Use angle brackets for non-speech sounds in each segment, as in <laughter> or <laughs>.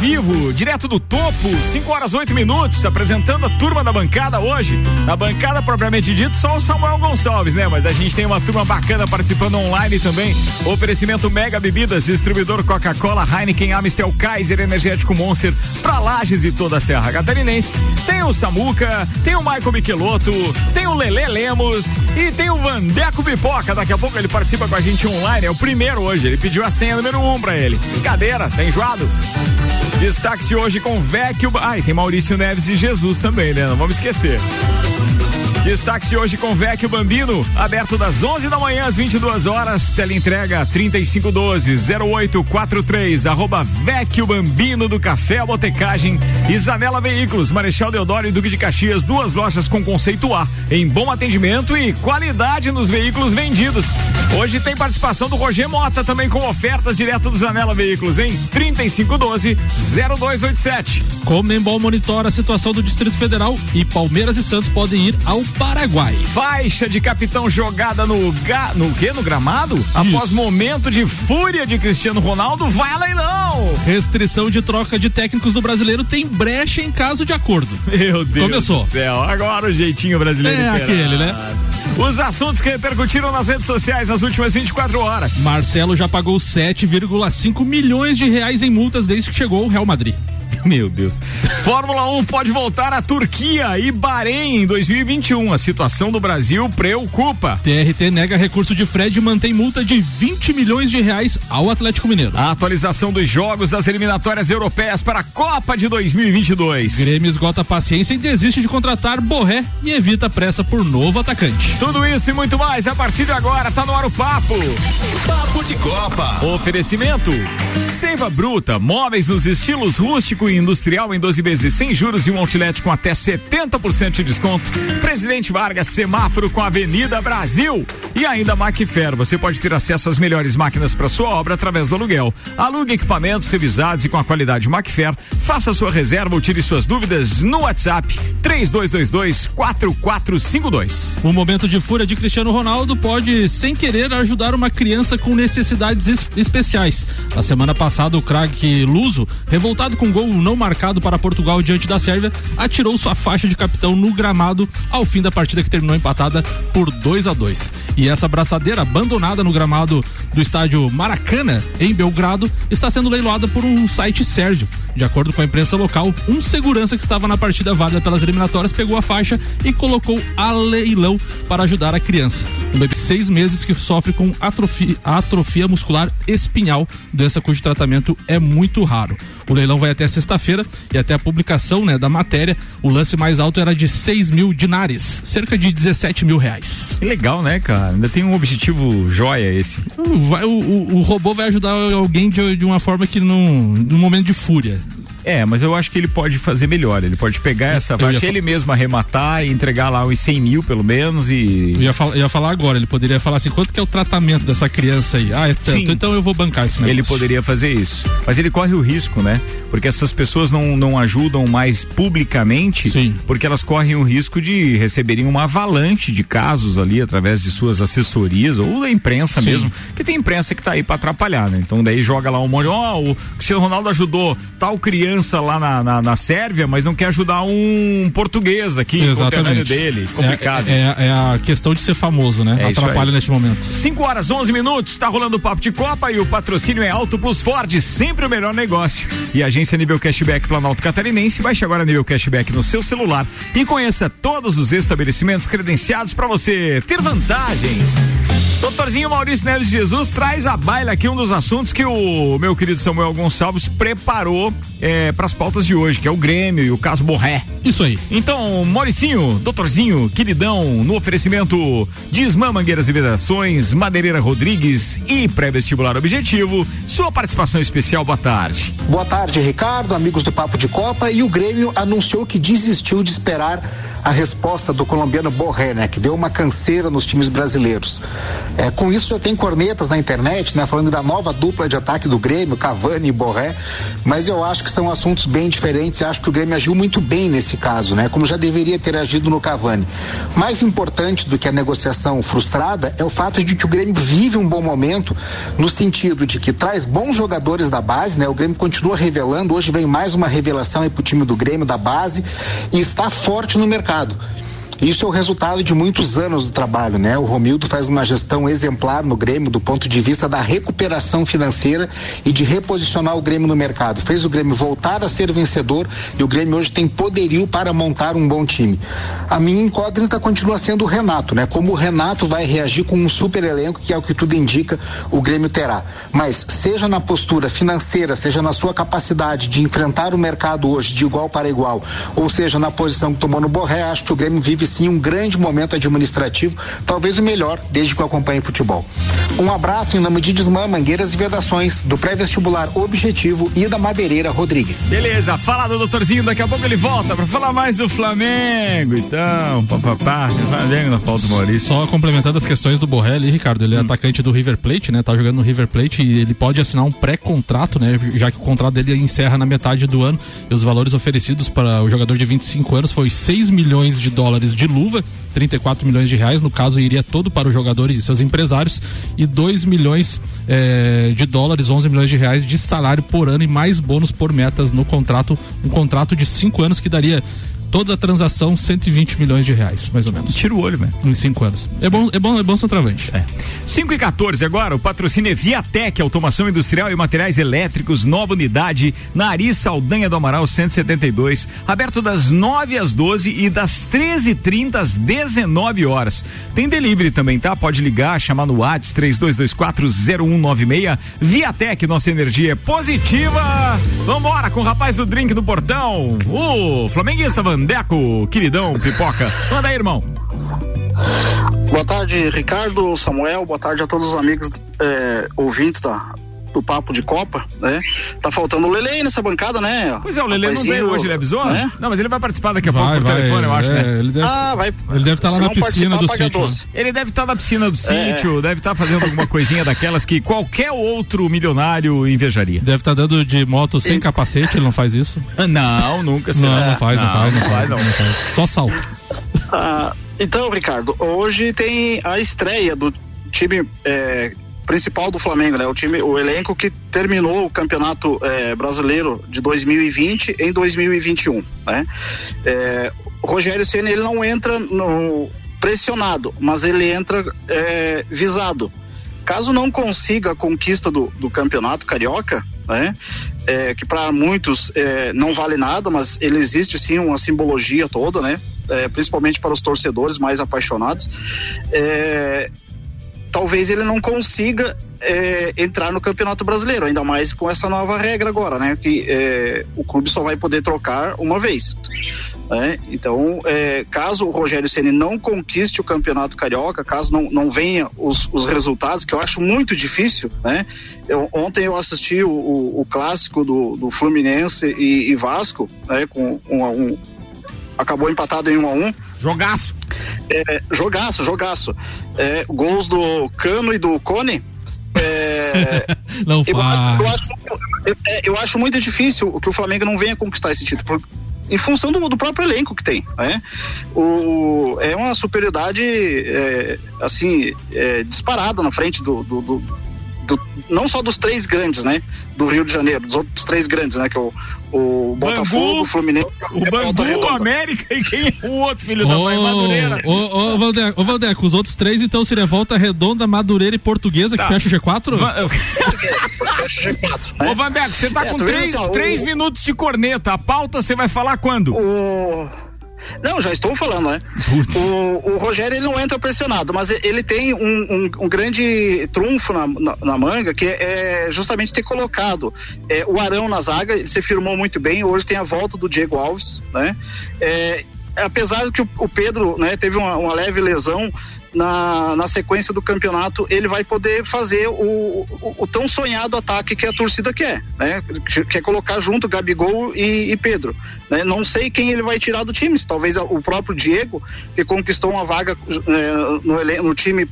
vivo, direto do topo, 5 horas 8 minutos, apresentando a turma da bancada hoje. Na bancada, propriamente dito, só o Samuel Gonçalves, né? Mas a gente tem uma turma bacana participando online também. Oferecimento Mega Bebidas, distribuidor Coca-Cola, Heineken, Amistel, Kaiser, Energético Monster, pra Lages e toda a Serra Catarinense. Tem o Samuca, tem o Michael Michelotto, tem o Lele Lemos e tem o Vandeco Pipoca. Daqui a pouco ele participa com a gente online, é o primeiro hoje. Ele pediu a senha número um pra ele. Brincadeira, tá enjoado? Destaque-se hoje com Vecchio. Ai, tem Maurício Neves e Jesus também, né? Não vamos esquecer. Destaque-se hoje com Vecchio Bambino, aberto das 11 da manhã às 22 horas, teleentrega 3512 0843, arroba Vecchio Bambino do Café Botecagem, Isanela Veículos, Marechal Deodoro e Duque de Caxias, duas lojas com conceito A, em bom atendimento e qualidade nos veículos vendidos. Hoje tem participação do Roger Mota também com ofertas direto do Zanela Veículos em 3512 0287. Comembol monitora a situação do Distrito Federal e Palmeiras e Santos podem ir ao Paraguai. Faixa de capitão jogada no ga, no que no gramado? Isso. Após momento de fúria de Cristiano Ronaldo, vai a leilão. Restrição de troca de técnicos do brasileiro tem brecha em caso de acordo. Meu Deus Começou. do céu. Agora o jeitinho brasileiro. É aquele, né? Os assuntos que repercutiram nas redes sociais nas últimas 24 horas. Marcelo já pagou 7,5 milhões de reais em multas desde que chegou ao Real Madrid. <laughs> Meu Deus. Fórmula 1 pode voltar à Turquia e Bahrein em 2021. A situação do Brasil preocupa. TRT nega recurso de Fred e mantém multa de 20 milhões de reais ao Atlético Mineiro. A atualização dos jogos das eliminatórias europeias para a Copa de 2022. Grêmio esgota paciência e desiste de contratar Borré e evita pressa por novo atacante. Tudo isso e muito mais a partir de agora. Tá no ar o papo. Papo de Copa. Oferecimento. Seiva Bruta, móveis nos estilos rústico industrial em 12 vezes sem juros e um outlet com até 70% de desconto. Presidente Vargas, semáforo com Avenida Brasil. E ainda Macfer, você pode ter acesso às melhores máquinas para sua obra através do aluguel. Alugue equipamentos revisados e com a qualidade Macfer. Faça sua reserva ou tire suas dúvidas no WhatsApp 3222 4452. O momento de fúria de Cristiano Ronaldo pode, sem querer, ajudar uma criança com necessidades es especiais. Na semana passada, o craque Luso, revoltado com gol não marcado para Portugal diante da Sérvia, atirou sua faixa de capitão no gramado ao fim da partida que terminou empatada por 2 a 2. E essa braçadeira abandonada no gramado do estádio Maracana, em Belgrado, está sendo leiloada por um site Sérgio. De acordo com a imprensa local, um segurança que estava na partida válida pelas eliminatórias pegou a faixa e colocou a leilão para ajudar a criança. Um bebê de seis meses que sofre com atrofia, atrofia muscular espinhal, doença cujo tratamento é muito raro. O leilão vai até sexta-feira e até a publicação né, da matéria, o lance mais alto era de 6 mil dinares, cerca de 17 mil reais. Legal, né, cara? Ainda tem um objetivo joia esse. Vai, o, o, o, robô vai ajudar alguém de, de uma forma que não. num momento de fúria. É, mas eu acho que ele pode fazer melhor. Ele pode pegar essa faixa, ele mesmo arrematar e entregar lá uns 100 mil, pelo menos. E. Eu ia, fal ia falar agora, ele poderia falar assim: quanto que é o tratamento dessa criança aí? Ah, é tanto, Sim. então eu vou bancar esse negócio. Ele poderia fazer isso. Mas ele corre o risco, né? Porque essas pessoas não, não ajudam mais publicamente, Sim. porque elas correm o risco de receberem uma avalanche de casos ali através de suas assessorias ou da imprensa Sim. mesmo, que tem imprensa que tá aí para atrapalhar, né? Então daí joga lá um monte, ó, oh, o Cristiano Ronaldo ajudou tal criança criança lá na, na, na, Sérvia, mas não quer ajudar um português aqui, Exatamente. dele. Complicado. É, é, é, a questão de ser famoso, né? É Atrapalha neste momento. 5 horas 11 minutos, está rolando o papo de Copa e o patrocínio é Auto Plus Ford, sempre o melhor negócio. E agência nível cashback Planalto Catarinense, baixe agora nível cashback no seu celular e conheça todos os estabelecimentos credenciados para você ter vantagens. Doutorzinho Maurício Neves Jesus traz a baila aqui um dos assuntos que o meu querido Samuel Gonçalves preparou é, para as pautas de hoje, que é o Grêmio e o caso Borré. Isso aí. Então, Mauricinho, doutorzinho, queridão, no oferecimento de Ismã Mangueiras e Vedações, Madeireira Rodrigues e pré-vestibular objetivo, sua participação especial, boa tarde. Boa tarde, Ricardo, amigos do Papo de Copa, e o Grêmio anunciou que desistiu de esperar a resposta do colombiano Borré, né, que deu uma canseira nos times brasileiros. É, com isso já tem cornetas na internet, né? Falando da nova dupla de ataque do Grêmio, Cavani e Borré, mas eu acho que são assuntos bem diferentes. Acho que o Grêmio agiu muito bem nesse caso, né? Como já deveria ter agido no Cavani. Mais importante do que a negociação frustrada é o fato de que o Grêmio vive um bom momento no sentido de que traz bons jogadores da base, né? O Grêmio continua revelando, hoje vem mais uma revelação aí pro time do Grêmio da base e está forte no mercado. Isso é o resultado de muitos anos do trabalho, né? O Romildo faz uma gestão exemplar no Grêmio do ponto de vista da recuperação financeira e de reposicionar o Grêmio no mercado. Fez o Grêmio voltar a ser vencedor e o Grêmio hoje tem poderio para montar um bom time. A minha incógnita continua sendo o Renato, né? Como o Renato vai reagir com um super elenco, que é o que tudo indica o Grêmio terá. Mas seja na postura financeira, seja na sua capacidade de enfrentar o mercado hoje de igual para igual, ou seja na posição que tomou no Borré, acho que o Grêmio vive sim um grande momento administrativo, talvez o melhor desde que eu acompanho futebol. Um abraço em nome de Desmã, Mangueiras e Vedações, do pré-vestibular Objetivo e da Madeireira Rodrigues. Beleza, fala do doutorzinho, daqui a pouco ele volta para falar mais do Flamengo. Então, papapá, Flamengo na falta do Maurício. Só complementando as questões do Borré ali, Ricardo, ele é hum. atacante do River Plate, né? Tá jogando no River Plate e ele pode assinar um pré-contrato, né? Já que o contrato dele encerra na metade do ano e os valores oferecidos para o jogador de 25 anos foi 6 milhões de dólares de luva, 34 milhões de reais, no caso iria todo para o jogador e seus empresários, e 2 milhões eh, de dólares, 11 milhões de reais de salário por ano e mais bônus por metas no contrato, um contrato de 5 anos que daria toda a transação 120 milhões de reais, mais ou menos. Tira o olho, velho. Em cinco anos. É bom, é bom, é bom centroavante. É. 5 e 14 agora, o patrocínio é Viatec, automação industrial e materiais elétricos, nova unidade, Nariz Saldanha do Amaral 172, aberto das 9 às 12 e das 13h30 às 19 horas. Tem delivery também, tá? Pode ligar, chamar no WhatsApp 32240196. Viatec, nossa energia é positiva. Vambora com o rapaz do drink do portão, o flamenguista Van Vandeco, queridão, pipoca. Manda aí, irmão. Boa tarde, Ricardo, Samuel, boa tarde a todos os amigos é, ouvintes da, do Papo de Copa, né? Tá faltando o Lele nessa bancada, né? Pois é, o Lele não veio hoje, ele avisou? Né? Não, mas ele vai participar daqui a pouco por vai, telefone, eu acho, é, né? Ele deve, ah, vai. Ele deve estar tá lá na piscina do sítio. Né? Ele deve estar tá na piscina do é. sítio, deve estar tá fazendo alguma coisinha daquelas que qualquer outro milionário invejaria. Deve estar tá dando de moto sem e... capacete, ele não faz isso? Não, nunca. Não, não, faz, não, não faz, não, faz, não, não faz. Só salto. Ah, então, Ricardo, hoje tem a estreia do time é, principal do Flamengo, né? O time, o elenco que terminou o campeonato é, brasileiro de 2020 em 2021, né? É, Rogério Ceni ele não entra no pressionado, mas ele entra é, visado. Caso não consiga a conquista do, do campeonato carioca, né? É, que para muitos é, não vale nada, mas ele existe sim uma simbologia toda, né? É, principalmente para os torcedores mais apaixonados. Talvez ele não consiga é, entrar no Campeonato Brasileiro, ainda mais com essa nova regra agora, né? Que é, o clube só vai poder trocar uma vez. Né? Então, é, caso o Rogério Ceni não conquiste o Campeonato Carioca, caso não, não venha os, os resultados, que eu acho muito difícil, né? Eu, ontem eu assisti o, o, o clássico do, do Fluminense e, e Vasco, né? Com um, um, acabou empatado em um a um Jogaço. É, jogaço, jogaço. É, gols do Cano e do Cone. É, <laughs> não eu, eu, acho, eu, é, eu, acho muito difícil que o Flamengo não venha conquistar esse título. Em função do, do, próprio elenco que tem, né? O, é uma superioridade, é, assim, é, disparada na frente do, do, do, do, não só dos três grandes, né? Do Rio de Janeiro, dos outros três grandes, né? Que é o, o Botafogo, o Fluminense, o Bangu, o América e quem é o outro filho oh, da mãe, Madureira. Ô, ô, Valdeco, ô, Valdeco, os outros três então seria Volta Redonda, Madureira e Portuguesa tá. que fecha o G4? Va <laughs> Ô, Vandeco, você tá é, com três, três minutos de corneta. A pauta você vai falar quando? O... Não, já estou falando, né? O, o, Rogério ele não entra pressionado, mas ele tem um, um, um grande trunfo na, na, na, manga, que é justamente ter colocado é, o Arão na zaga, ele se firmou muito bem, hoje tem a volta do Diego Alves, né? É, apesar de que o, o Pedro né, teve uma, uma leve lesão, na, na sequência do campeonato ele vai poder fazer o, o, o, tão sonhado ataque que a torcida quer, né? Quer colocar junto Gabigol e, e Pedro. Né? Não sei quem ele vai tirar do time, talvez o próprio Diego, que conquistou uma vaga é, no, no time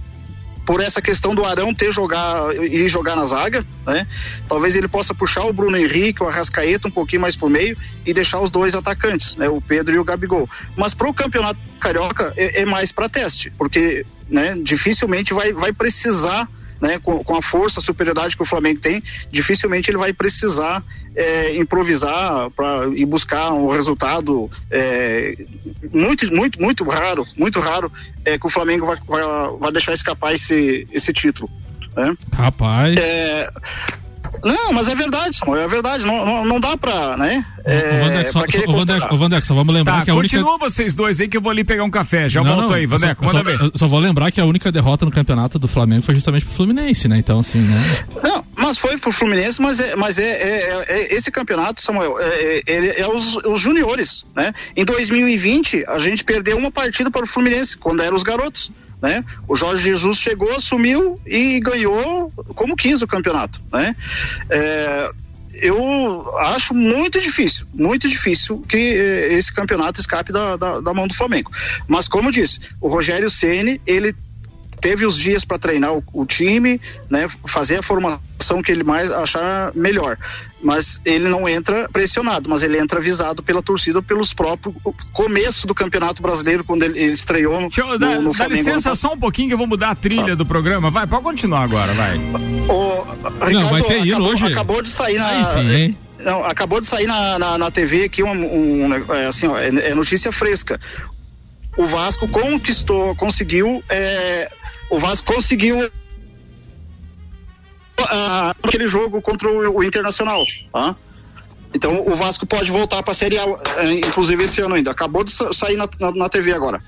por essa questão do Arão ter jogar e jogar na zaga, né? Talvez ele possa puxar o Bruno Henrique, o Arrascaeta um pouquinho mais por meio e deixar os dois atacantes, né? O Pedro e o Gabigol. Mas para o campeonato carioca é, é mais para teste, porque né, dificilmente vai, vai precisar né, com, com, a força, a superioridade que o Flamengo tem, dificilmente ele vai precisar é, improvisar para ir buscar um resultado é, muito, muito, muito raro, muito raro é, que o Flamengo vai, vai, vai deixar escapar esse, esse título. Né? Rapaz. É, não, mas é verdade, Samuel, é verdade. Não, não, não dá pra, né? É, o Vandeco, só, só, Vandeco, só vamos lembrar tá, que a única. Continua vocês dois aí que eu vou ali pegar um café. Já não, volto não, aí, Vandeco, manda ver. Só, só vou lembrar que a única derrota no campeonato do Flamengo foi justamente pro Fluminense, né? Então, assim, né? Não, mas foi pro Fluminense, mas é, mas é, é, é esse campeonato, Samuel, é, é, é os, os juniores, né? Em 2020, a gente perdeu uma partida para o Fluminense, quando eram os garotos né? O Jorge Jesus chegou, assumiu e ganhou como quis o campeonato, né? É, eu acho muito difícil, muito difícil que eh, esse campeonato escape da, da, da, mão do Flamengo. Mas como disse, o Rogério Ceni ele teve os dias para treinar o, o, time, né, fazer a formação que ele mais achar melhor. Mas ele não entra pressionado, mas ele entra avisado pela torcida pelos próprios começo do Campeonato Brasileiro quando ele, ele estreou no, Deixa no, no dá licença só um pouquinho que eu vou mudar a trilha do programa. Vai, pode continuar agora, vai. O, Ricardo, não, vai ter acabou, hoje. Acabou de sair na. Aí sim, hein? Não, acabou de sair na, na, na TV aqui um, um é, assim, ó, é, é, notícia fresca. O Vasco conquistou, conseguiu é, o Vasco conseguiu uh, aquele jogo contra o, o, Internacional, tá? Então o Vasco pode voltar para a Série A, uh, inclusive esse ano ainda. Acabou de sair na, na, na TV agora.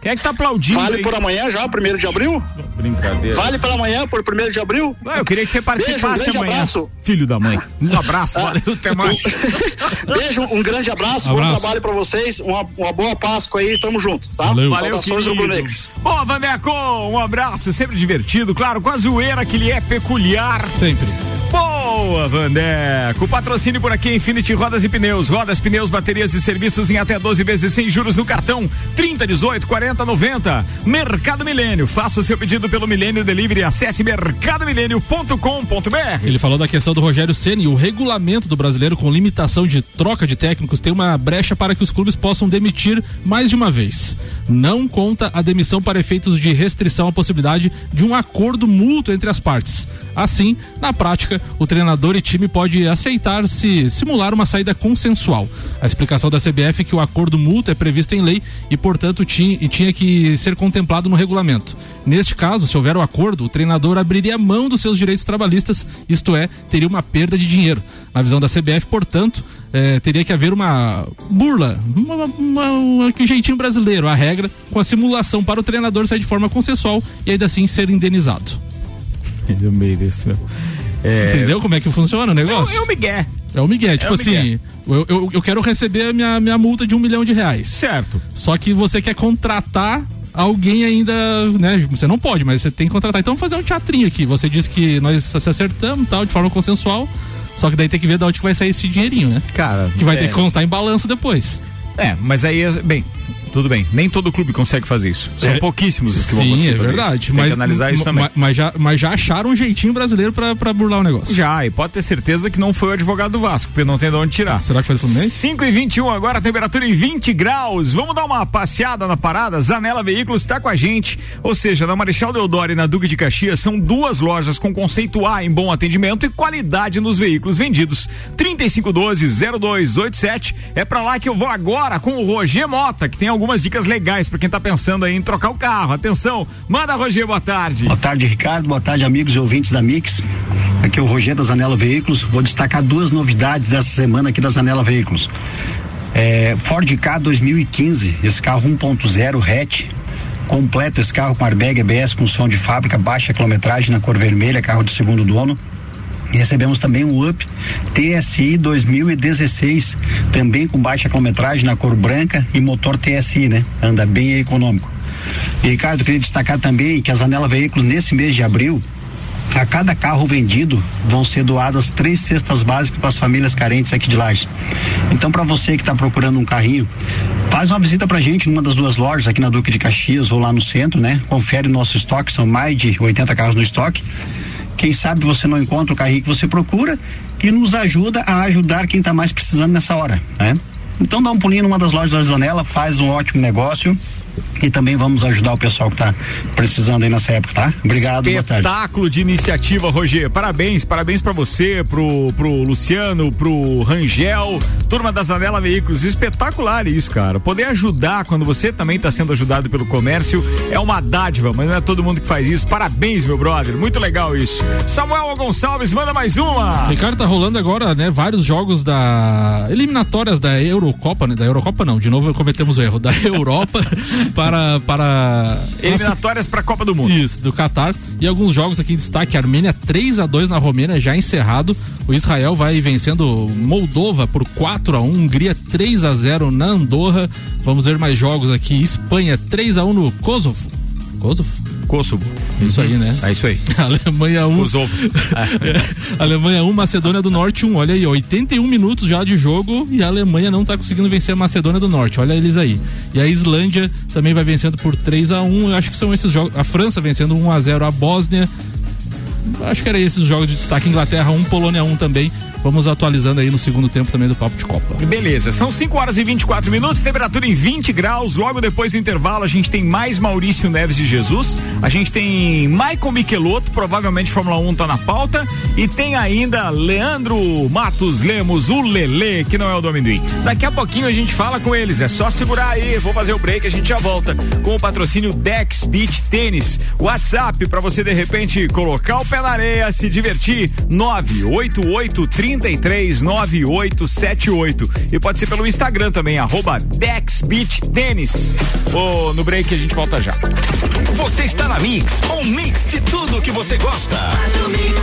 Quem é que tá aplaudindo? Vale aí? por amanhã já, primeiro de abril? Brincadeira. Vale pela manhã, por primeiro de abril? Não, eu queria que você participasse Beijo, um amanhã. Abraço. Filho da mãe. Um abraço, ah, valeu, até mais. <laughs> Beijo, um grande abraço, abraço. bom trabalho pra vocês, uma, uma boa Páscoa aí, tamo junto, tá? Valeu, valeu Saudações Bom, Vandeco, um abraço, sempre divertido, claro, com a zoeira que lhe é peculiar. Sempre. Boa, Vandeco. Patrocínio por aqui, Infinity Rodas e Pneus. Rodas, pneus, baterias e serviços em até 12 vezes sem juros no cartão. 30, 18, 40, 90. Mercado Milênio. Faça o seu pedido pelo Milênio Delivery. Acesse mercadomilênio.com.br. Ele falou da questão do Rogério Ceni. O regulamento do brasileiro com limitação de troca de técnicos tem uma brecha para que os clubes possam demitir mais de uma vez. Não conta a demissão para efeitos de restrição à possibilidade de um acordo mútuo entre as partes. Assim, na prática, o treinador e time pode aceitar se simular uma saída consensual. A explicação da CBF é que o acordo mútuo é previsto em lei e, portanto, tinha, e tinha que ser contemplado no regulamento. Neste caso, se houver o um acordo, o treinador abriria mão dos seus direitos trabalhistas, isto é, teria uma perda de dinheiro. Na visão da CBF, portanto, é, teria que haver uma burla, uma, uma, um jeitinho brasileiro, a regra, com a simulação para o treinador sair de forma consensual e ainda assim ser indenizado. No meio desse, meu. É... Entendeu como é que funciona o negócio? É, é o Miguel. É o Miguel, tipo é o assim, eu, eu, eu, quero receber a minha, minha multa de um milhão de reais. Certo. Só que você quer contratar alguém ainda, né? Você não pode, mas você tem que contratar. Então vamos fazer um teatrinho aqui. Você diz que nós se acertamos tal, de forma consensual. Só que daí tem que ver de onde que vai sair esse dinheirinho, né? Cara. Que vai é... ter que constar em balanço depois. É, mas aí, bem, tudo bem. Nem todo clube consegue fazer isso. São é, pouquíssimos os que sim, vão conseguir é fazer verdade. Isso. Tem mas, que analisar isso também. Mas, já, mas já acharam um jeitinho brasileiro pra, pra burlar o negócio. Já, e pode ter certeza que não foi o advogado do Vasco, porque não tem de onde tirar. Será que foi do Fluminense? 5 e 21 agora, a temperatura em 20 graus. Vamos dar uma passeada na parada? Zanela Veículos está com a gente. Ou seja, na Marechal Deodoro e na Duque de Caxias são duas lojas com conceito A em bom atendimento e qualidade nos veículos vendidos. 3512-0287. É pra lá que eu vou agora com o Roger Mota, que tem algumas dicas legais para quem tá pensando em trocar o carro. Atenção, manda Roger, boa tarde. Boa tarde, Ricardo. Boa tarde, amigos e ouvintes da Mix. Aqui é o Roger da Zanela Veículos. Vou destacar duas novidades essa semana aqui da Zanela Veículos. É, Ford K 2015, esse carro 1.0 hatch, completo esse carro com airbag ABS com som de fábrica, baixa quilometragem na cor vermelha, carro de segundo dono. E recebemos também um UP TSI 2016, também com baixa quilometragem na cor branca e motor TSI, né? Anda bem econômico. E Ricardo, queria destacar também que a Zanela Veículos nesse mês de abril a cada carro vendido vão ser doadas três cestas básicas para as famílias carentes aqui de Lages. Então, para você que está procurando um carrinho, faz uma visita para a gente numa das duas lojas aqui na Duque de Caxias ou lá no centro, né? Confere nosso estoque, são mais de 80 carros no estoque. Quem sabe você não encontra o carrinho que você procura e nos ajuda a ajudar quem está mais precisando nessa hora, né? Então dá um pulinho numa das lojas da Zanela, faz um ótimo negócio e também vamos ajudar o pessoal que está precisando aí nessa época, tá? Obrigado, Espetáculo de iniciativa, Roger. Parabéns, parabéns para você, pro, pro Luciano, pro Rangel, turma da Zanela Veículos. Espetacular isso, cara. Poder ajudar quando você também está sendo ajudado pelo comércio é uma dádiva, mas não é todo mundo que faz isso. Parabéns, meu brother. Muito legal isso. Samuel Gonçalves, manda mais uma. Ricardo, tá rolando agora, né, vários jogos da eliminatórias da Eurocopa, né? Da Eurocopa não, de novo cometemos o erro, da <laughs> Europa para para eliminatórias para a Copa do Mundo. Isso, do Catar. E alguns jogos aqui em destaque: Armênia 3 a 2 na Romênia, já encerrado. O Israel vai vencendo Moldova por 4 a 1 Hungria 3 a 0 na Andorra. Vamos ver mais jogos aqui: Espanha 3 a 1 no Kosovo. Kosovo? Kosovo. Isso aí, né? É isso aí. <laughs> Alemanha 1. Um. Kosovo. É. <laughs> Alemanha 1, um, Macedônia do Norte 1. Um. Olha aí, 81 minutos já de jogo e a Alemanha não tá conseguindo vencer a Macedônia do Norte. Olha eles aí. E a Islândia também vai vencendo por 3 a 1 Eu acho que são esses jogos. A França vencendo 1 a 0 a Bósnia. Acho que era esses jogos de destaque. Inglaterra 1, Polônia 1 também. Vamos atualizando aí no segundo tempo também do Papo de Copa. Beleza, são 5 horas e 24 minutos, temperatura em 20 graus. Logo depois do intervalo, a gente tem mais Maurício Neves de Jesus. A gente tem Michael Michelotto, provavelmente Fórmula 1 tá na pauta. E tem ainda Leandro Matos Lemos, o Lele, que não é o do amendoim. Daqui a pouquinho a gente fala com eles. É só segurar aí. Vou fazer o break, a gente já volta com o patrocínio Dex Beach Tênis. WhatsApp para você de repente colocar o pé na areia, se divertir. 988 339878. E pode ser pelo Instagram também, arroba DexBeachTênis. Oh, no break a gente volta já. Você está na Mix, um mix de tudo que você gosta. Faz o mix.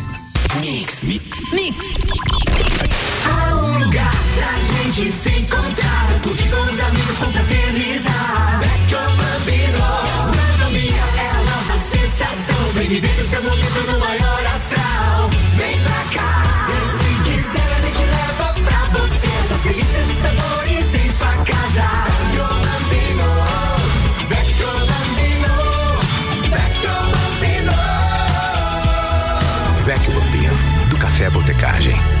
Mix. Mix. Mix. Há um lugar pra gente se encontrar, curtir com os amigos, confraternizar. Vecchio Bambino. Gastronomia é a nossa sensação. Vem viver o seu momento no maior astral. Vem pra cá. E se quiser, a gente leva pra você. Essas delícias e sabores em sua casa. Botecagem.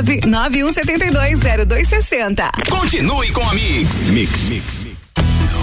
991720260. Continue com a Mix. Mix, Mix.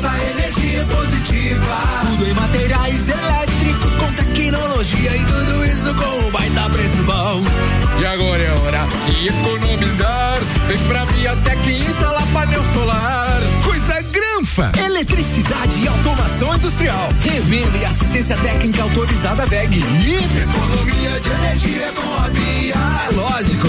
nossa energia é positiva. Tudo em materiais elétricos com tecnologia e tudo isso com um baita preço bom. E agora é hora de economizar. Vem pra Viatec e instalar painel solar. Coisa granfa! Eletricidade e automação industrial. Revenda e assistência técnica autorizada VEG. Economia de energia com a Via. É lógico.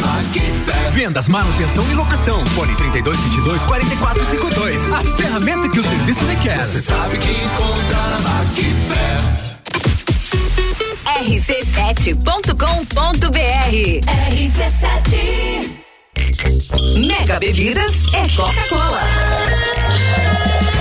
Vendas, manutenção e locação. Fone 32 22 44 52. A ferramenta que o serviço requer. Você sabe que encontra na Macfer. rc7.com.br RC7 Mega Bebidas é Coca-Cola.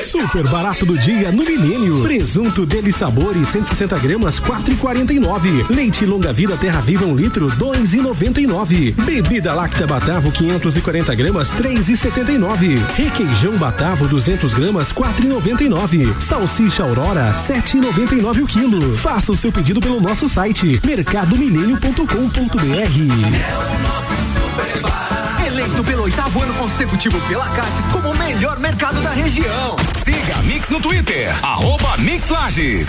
Super barato do dia no Milênio. Presunto dele sabores 160 gramas 4,49. Leite longa vida Terra Viva 1 um litro 2,99. Bebida Lacta Batavo 540 gramas 3,79. Requeijão Batavo 200 gramas 4,99. Salsicha Aurora 7,99 o quilo. Faça o seu pedido pelo nosso site mercadomilênio.com.br. Eleito pelo oitavo ano consecutivo pela Cates como o melhor mercado da região. Siga a Mix no Twitter, arroba Mix Lages.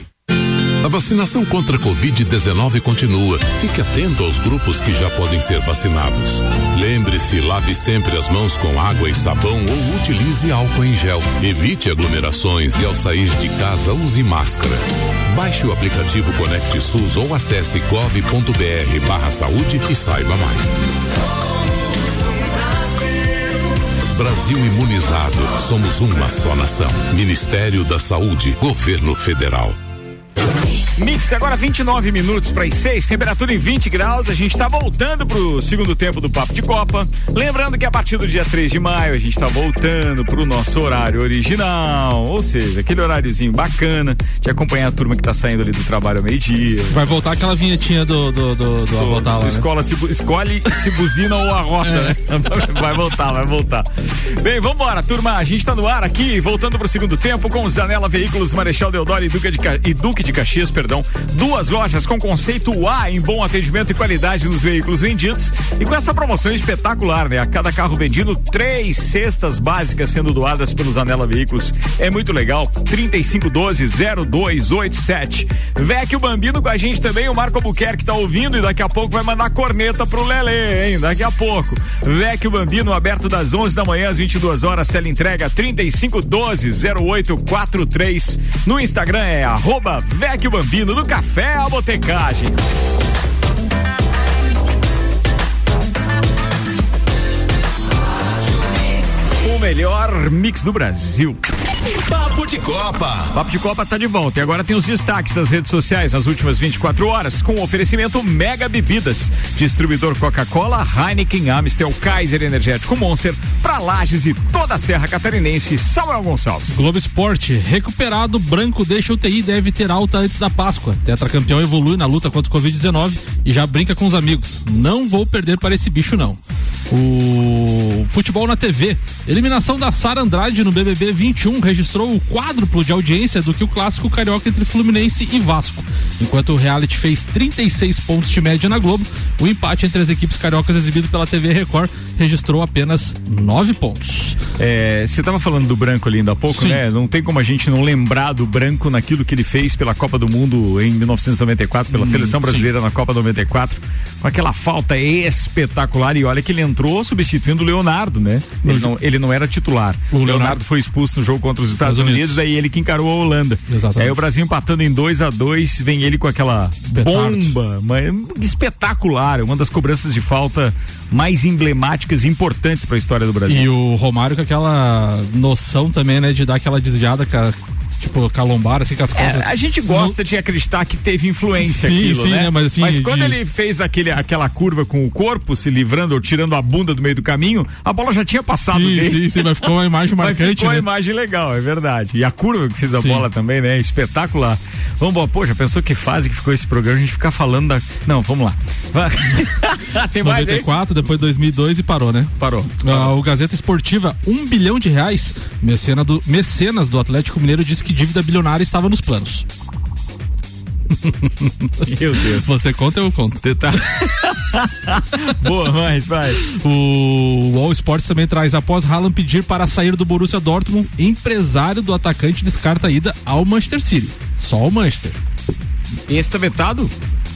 A vacinação contra a Covid-19 continua. Fique atento aos grupos que já podem ser vacinados. Lembre-se, lave sempre as mãos com água e sabão ou utilize álcool em gel. Evite aglomerações e ao sair de casa use máscara. Baixe o aplicativo Conecte SUS ou acesse gov.br barra saúde e saiba mais. Brasil imunizado. Somos uma só nação. Ministério da Saúde. Governo Federal. Mix, agora 29 minutos para as 6, temperatura em 20 graus. A gente está voltando pro segundo tempo do Papo de Copa. Lembrando que a partir do dia 3 de maio a gente está voltando pro nosso horário original. Ou seja, aquele horáriozinho bacana de acompanhar a turma que tá saindo ali do trabalho ao meio-dia. Vai voltar aquela vinhetinha do, do, do, do tá lá, né? Escola se, bu- escolhe se buzina ou arrota, É. né? Vai voltar, vai voltar. Bem, vambora, turma. A gente tá no ar aqui, voltando pro segundo tempo com Zanela Veículos Marechal Deodoro e Duque de, e Duque de Caxias, perdão. Duas lojas com conceito A em bom atendimento e qualidade nos veículos vendidos. E com essa promoção espetacular, né? A cada carro vendido, três cestas básicas sendo doadas pelos Anela Veículos. É muito legal. 3512-0287. Vecchio Bambino com a gente também. O Marco Albuquerque tá ouvindo e daqui a pouco vai mandar corneta pro Lele, hein? Daqui a pouco. Vecchio Bambino aberto das 11 da manhã às 22 horas. Tela entrega 3512-0843. No Instagram é arroba Vecchio Bambino do Café à Botecagem. O melhor mix do Brasil. Papo de Copa. Papo de Copa tá de volta e agora tem os destaques das redes sociais nas últimas 24 horas com o oferecimento Mega Bebidas, distribuidor Coca-Cola, Heineken, Amstel, Kaiser Energético Monster, pra Lages e toda a Serra Catarinense, Samuel Gonçalves. Globo Esporte, recuperado, branco deixa UTI e deve ter alta antes da Páscoa. Tetracampeão evolui na luta contra o Covid-19 e já brinca com os amigos. Não vou perder para esse bicho, não. O futebol na TV. Eliminação da Sara Andrade no BBB 21 registrou o quádruplo de audiência do que o clássico carioca entre Fluminense e Vasco. Enquanto o reality fez 36 pontos de média na Globo, o empate entre as equipes cariocas exibido pela TV Record registrou apenas 9 pontos. É, Você tava falando do branco ali ainda há pouco, Sim. né? Não tem como a gente não lembrar do branco naquilo que ele fez pela Copa do Mundo em 1994, pela Hum, seleção sim. brasileira na Copa 94. com aquela falta espetacular. E olha que ele entrou substituindo o Leonardo, né? Ele não, ele não era titular. O Leonardo, Leonardo foi expulso no jogo contra os Estados, Estados Unidos, Unidos. daí ele que encarou a Holanda. Exatamente. Aí o Brasil empatando em 2 a 2 vem ele com aquela Petardo. bomba, mas espetacular, uma das cobranças de falta mais emblemáticas e importantes para a história do Brasil. E o Romário com aquela noção também, né, de dar aquela desviada, tipo, calombar, assim, com as costas. É, a gente gosta de acreditar que teve influência Sim, aquilo, sim, né? né, mas assim, quando de- ele fez aquele, aquela curva com o corpo, se livrando ou tirando a bunda do meio do caminho, a bola já tinha passado Sim, dele. sim, sim, mas ficou uma imagem <laughs> Mas marcante, ficou a né? imagem legal, é verdade. E a curva que fez a Sim. bola também, né? Espetacular. Vamos, embora. pô, já pensou que fase que ficou esse programa? A gente ficar falando da. Não, vamos lá. <laughs> Tem mais aí? 94, depois 2002 e parou, né? Parou. Ah, o Gazeta Esportiva, um bilhão de reais. Mecena do, mecenas do Atlético Mineiro disse que dívida bilionária estava nos planos. Meu Deus. Você conta, eu conto. Tá. <laughs> Boa, mais, vai. O Wall Sports também traz, após Haaland pedir para sair do Borussia Dortmund, empresário do atacante descarta a ida ao Manchester City. Só o Manchester. Esse tá vetado?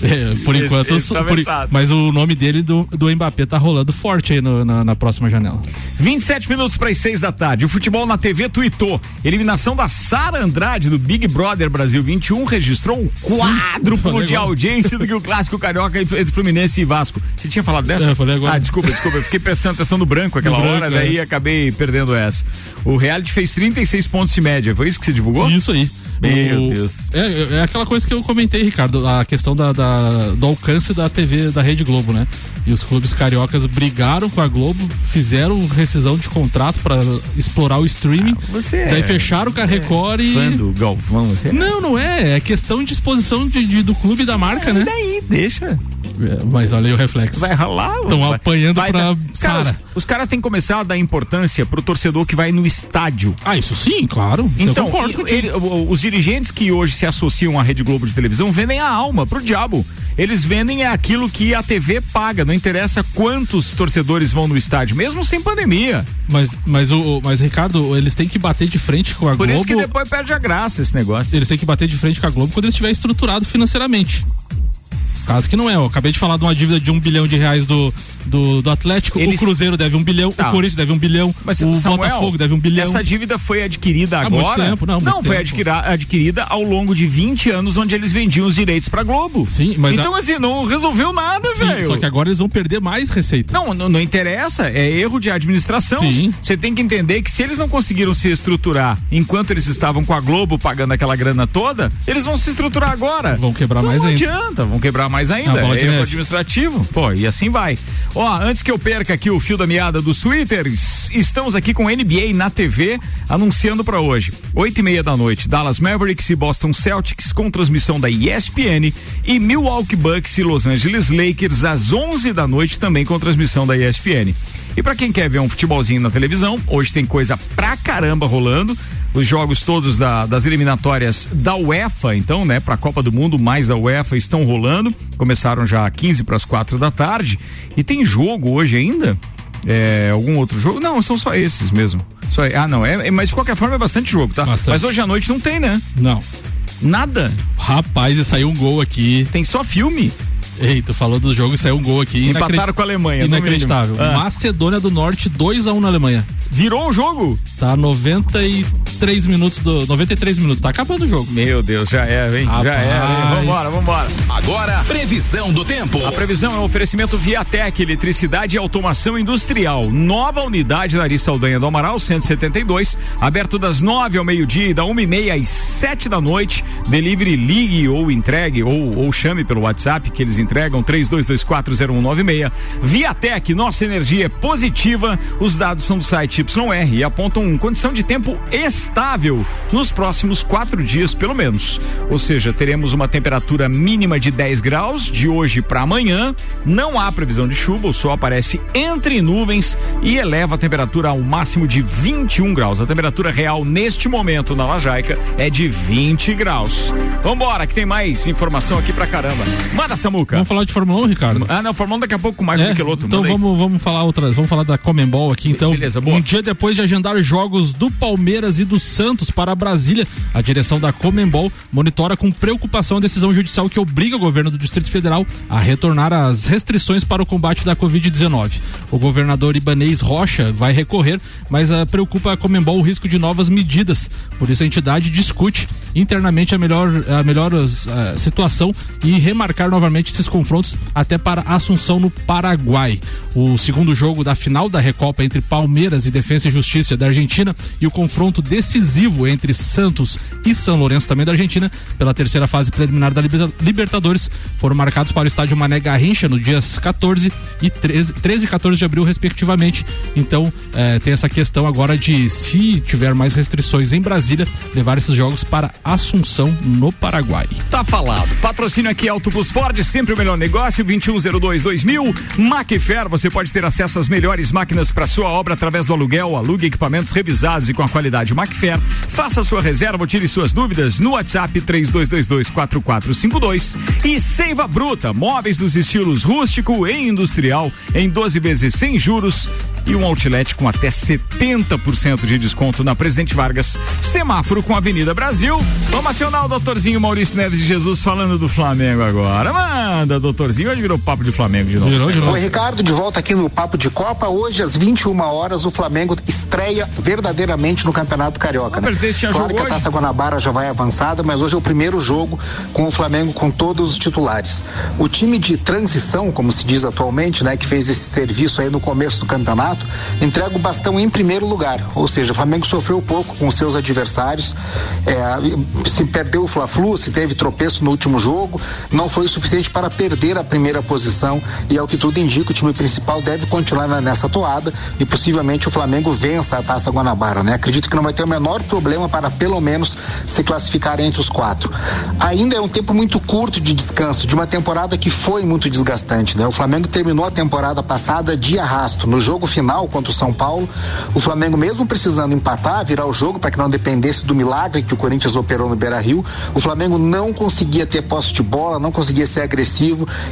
É, por Esse- enquanto, esse tá por- mas o nome dele do, do Mbappé tá rolando forte aí no- na, na próxima janela. 27 minutos para as 6 da tarde. O futebol na TV tuitou. Eliminação da Sara Andrade do Big Brother Brasil 21 registrou um quádruplo de agora. audiência do que o clássico carioca entre Fluminense e Vasco. Você tinha falado dessa? É, eu falei agora. Ah, desculpa, desculpa. Eu fiquei prestando atenção no branco aquela No branco, hora, daí é. acabei perdendo essa. O reality fez 36 pontos de média. Foi isso que você divulgou? Isso aí. Meu O- Deus. É, é aquela coisa que eu comentei, Ricardo, a questão da, da- do alcance da TV da Rede Globo, né? E os clubes cariocas brigaram com a Globo, fizeram rescisão de contrato para explorar o streaming. você é- Daí fecharam com a Record e. Fã do Galvão, você? Não, não é. É questão de exposição de, de- do clube e da marca, né? Daí, deixa. É, mas olha aí o reflexo. Vai ralar? Estão apanhando vai pra dar- Cara, os, os caras têm que começar a dar importância pro torcedor que vai no estádio. Ah, isso sim, claro. Então, concordo e- ele- os dirigentes que hoje se associam à Rede Globo de televisão vendem a alma pro diabo. Eles vendem é aquilo que a TV paga. Não interessa quantos torcedores vão no estádio, mesmo sem pandemia. Mas, mas, o, mas, Ricardo, eles têm que bater de frente com a Por Globo. isso que depois perde a graça esse negócio. Eles têm que bater de frente com a Globo quando eles estiver estruturado financeiramente. Caso que não é, eu acabei de falar de uma dívida de um bilhão de reais do, do, do Atlético, Eles- o Cruzeiro deve um bilhão, Tá. o Corinthians deve um bilhão, Mas, o Samuel, Botafogo deve um bilhão. Essa dívida foi adquirida Há muito agora. tempo, não, muito foi tempo. adquira- adquirida ao longo de 20 anos, onde eles vendiam os direitos pra Globo. Sim, mas Então, a- assim, não resolveu nada, velho. só que agora eles vão perder mais receita. Não, não, não interessa, é erro de administração. Sim. Você tem que entender que se eles não conseguiram se estruturar enquanto eles estavam com a Globo pagando aquela grana toda, eles vão se estruturar agora. Vão quebrar Então mais não ainda. adianta, vão quebrar mais A ainda. bola É administrativo. Pô, e assim vai. Ó, antes que eu perca aqui o fio da meada dos Twitters, estamos aqui com NBA na TV, anunciando pra hoje. Oito e meia da noite, Dallas Mavericks e Boston Celtics com transmissão da ESPN e Milwaukee Bucks e Los Angeles Lakers às 11 da noite também com transmissão da ESPN. E pra quem quer ver um futebolzinho na televisão, hoje tem coisa pra caramba rolando. Os jogos todos da- das eliminatórias da UEFA, então, né, pra Copa do Mundo, mais da UEFA, estão rolando. Começaram já 15 para as 4 da tarde. E tem jogo hoje ainda? É, algum outro jogo? Não, são só esses mesmo. Só, ah, não, é, é- mas de qualquer forma é bastante jogo, tá? Bastante. Mas hoje à noite não tem, né? Não. Nada. Rapaz, e saiu um gol aqui. Tem só filme. Ei, tu falou do jogo e saiu um gol aqui. Empataram inacredi- com a Alemanha, Inacreditável. Ah. Macedônia do Norte 2 a 1 na Alemanha. Virou o jogo? Tá 93 minutos do 93 minutos, tá acabando o jogo. Meu Deus, já é, hein? Já Rapaz. é, hein? Vambora, vambora. Agora, previsão do tempo. A previsão é um oferecimento Viatec, eletricidade e automação industrial. Nova unidade na Ari Saldanha do Amaral, 172, aberto das nove ao meio-dia e da uma e meia às sete da noite. Delivery, ligue ou entregue ou, ou chame pelo WhatsApp que eles entregam, 32240196. Viatec, nossa energia é positiva. Os dados são do site YR e apontam condição de tempo estável nos próximos quatro dias, pelo menos. Ou seja, teremos uma temperatura mínima de 10 graus de hoje para amanhã. Não há previsão de chuva, o sol aparece entre nuvens e eleva a temperatura ao máximo de 21 graus. A temperatura real neste momento na Lajaica é de 20 graus. Vambora, que tem mais informação aqui pra caramba. Manda, Samuca. Vamos falar de Fórmula 1, Ricardo? Ah, não, Fórmula 1 daqui a pouco com mais É, Michelotto. então vamos, vamos falar outras, vamos falar da Comembol aqui. Então, Beleza, boa. um dia depois de agendar jogos do Palmeiras e do Santos para Brasília. A direção da Comembol monitora com preocupação a decisão judicial que obriga o governo do Distrito Federal a retornar às restrições para o combate da Covid-19. O governador Ibanês Rocha vai recorrer, mas uh, preocupa a Comembol o risco de novas medidas. Por isso a entidade discute internamente a melhor, a melhor uh, situação e remarcar novamente esses confrontos até para Assunção no Paraguai. O segundo jogo da final da Recopa entre Palmeiras e Defesa e Justiça da Argentina e o confronto decisivo entre Santos e São Lourenço também da Argentina pela terceira fase preliminar da Libertadores foram marcados para o estádio Mané Garrincha no dias 14 e 13, 13 e 14 de abril respectivamente. Então eh, tem essa questão agora de se tiver mais restrições em Brasília levar esses jogos para Assunção no Paraguai. Tá falado. Patrocínio aqui Auto Plus Ford, sempre melhor negócio, 2102 2000. Macfair, você pode ter acesso às melhores máquinas para sua obra através do aluguel, alugue equipamentos revisados e com a qualidade Macfair. Faça sua reserva ou tire suas dúvidas no WhatsApp 32224452 e Seiva Bruta, móveis dos estilos rústico e industrial em 12 vezes sem juros e um outlet com até 70% de desconto na Presidente Vargas, semáforo com Avenida Brasil. Vamos acionar o doutorzinho Maurício Neves de Jesus falando do Flamengo agora. Manda, doutorzinho, hoje virou papo de Flamengo de novo. Virou de novo. Oi, Ricardo, de volta aqui no Papo de Copa. Hoje, às 21 horas, o Flamengo estreia verdadeiramente no Campeonato Carioca. Né? Claro que a Taça Guanabara já vai avançada, mas hoje é o primeiro jogo com o Flamengo com todos os titulares. O time de transição, como se diz atualmente, né, que fez esse serviço aí no começo do campeonato, campeonato, entrega o bastão em primeiro lugar. Ou seja, o Flamengo sofreu pouco com seus adversários. É, se perdeu o Fla-Flu, se teve tropeço no último jogo, não foi o suficiente para perder a primeira posição. E é o que tudo indica, o time principal deve continuar nessa toada e possivelmente o Flamengo vença a Taça Guanabara. Né? Acredito que não vai ter o menor problema para pelo menos se classificar entre os quatro. Ainda é um tempo muito curto de descanso, de uma temporada que foi muito desgastante. Né? O Flamengo terminou a temporada passada de arrasto. No jogo final, contra o São Paulo. O Flamengo, mesmo precisando empatar, virar o jogo para que não dependesse do milagre que o Corinthians operou no Beira Rio, o Flamengo não conseguia ter posse de bola, não conseguia ser agressivo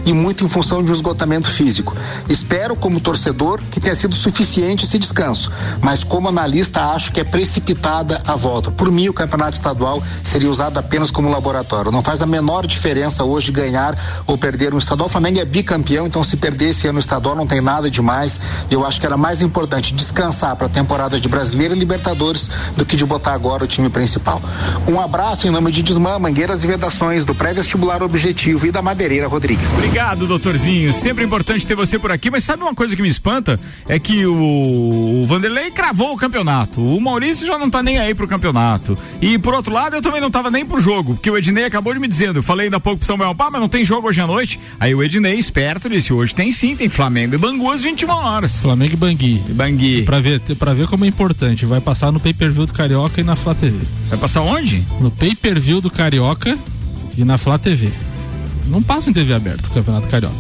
e muito em função de um esgotamento físico. Espero, como torcedor, que tenha sido suficiente esse descanso, mas como analista, acho que é precipitada a volta. Por mim, o campeonato estadual seria usado apenas como laboratório. Não faz a menor diferença hoje ganhar ou perder um estadual. O Flamengo é bicampeão, então se perder esse ano o estadual não tem nada demais. Eu acho que era mais importante descansar para a temporada de Brasileiro e Libertadores do que de botar agora o time principal. Um abraço em nome de Desmã, Mangueiras e Vedações, do pré-vestibular Objetivo e da Madeireira Rodrigues. Obrigado, doutorzinho. Sempre importante ter você por aqui, mas sabe uma coisa que me espanta? É que o, o Vanderlei cravou o campeonato. O Maurício já não tá nem aí pro campeonato. E por outro lado, eu também não tava nem pro jogo, porque o Ednei acabou de me dizendo. Eu falei ainda há pouco pro Samuel, pá, mas não tem jogo hoje à noite. Aí o Ednei, esperto, disse: hoje tem sim, tem Flamengo e Bangu às 21 horas. Flamengo e Bangu Bangui. Bangui. Pra ver, pra ver como é importante. Vai passar no pay-per-view do Carioca e na Flá TV. Vai passar onde? No pay-per-view do Carioca e na Flá TV. Não passa em TV aberta o Campeonato Carioca.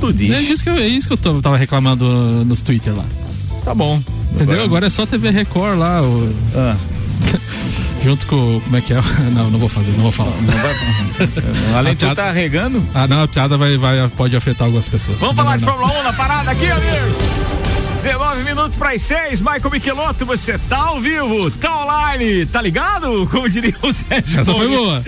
Tu diz. É isso que eu, é isso que eu tô, tava reclamando nos Twitter lá. Tá bom. Entendeu? Agora, Agora é só TV Record lá. O... Ah. <laughs> junto com. Como é que é? <laughs> Não, não vou fazer, não vou falar. Não vai, <laughs> além de tu tá regando? Ah, não, a piada vai, vai, pode afetar algumas pessoas. Vamos falar de Fórmula 1 na parada aqui, amigo! 19 minutos para as 6, Michael Michelotto, você tá ao vivo, tá online, tá ligado? Como diria o Sérgio. Essa foi boa.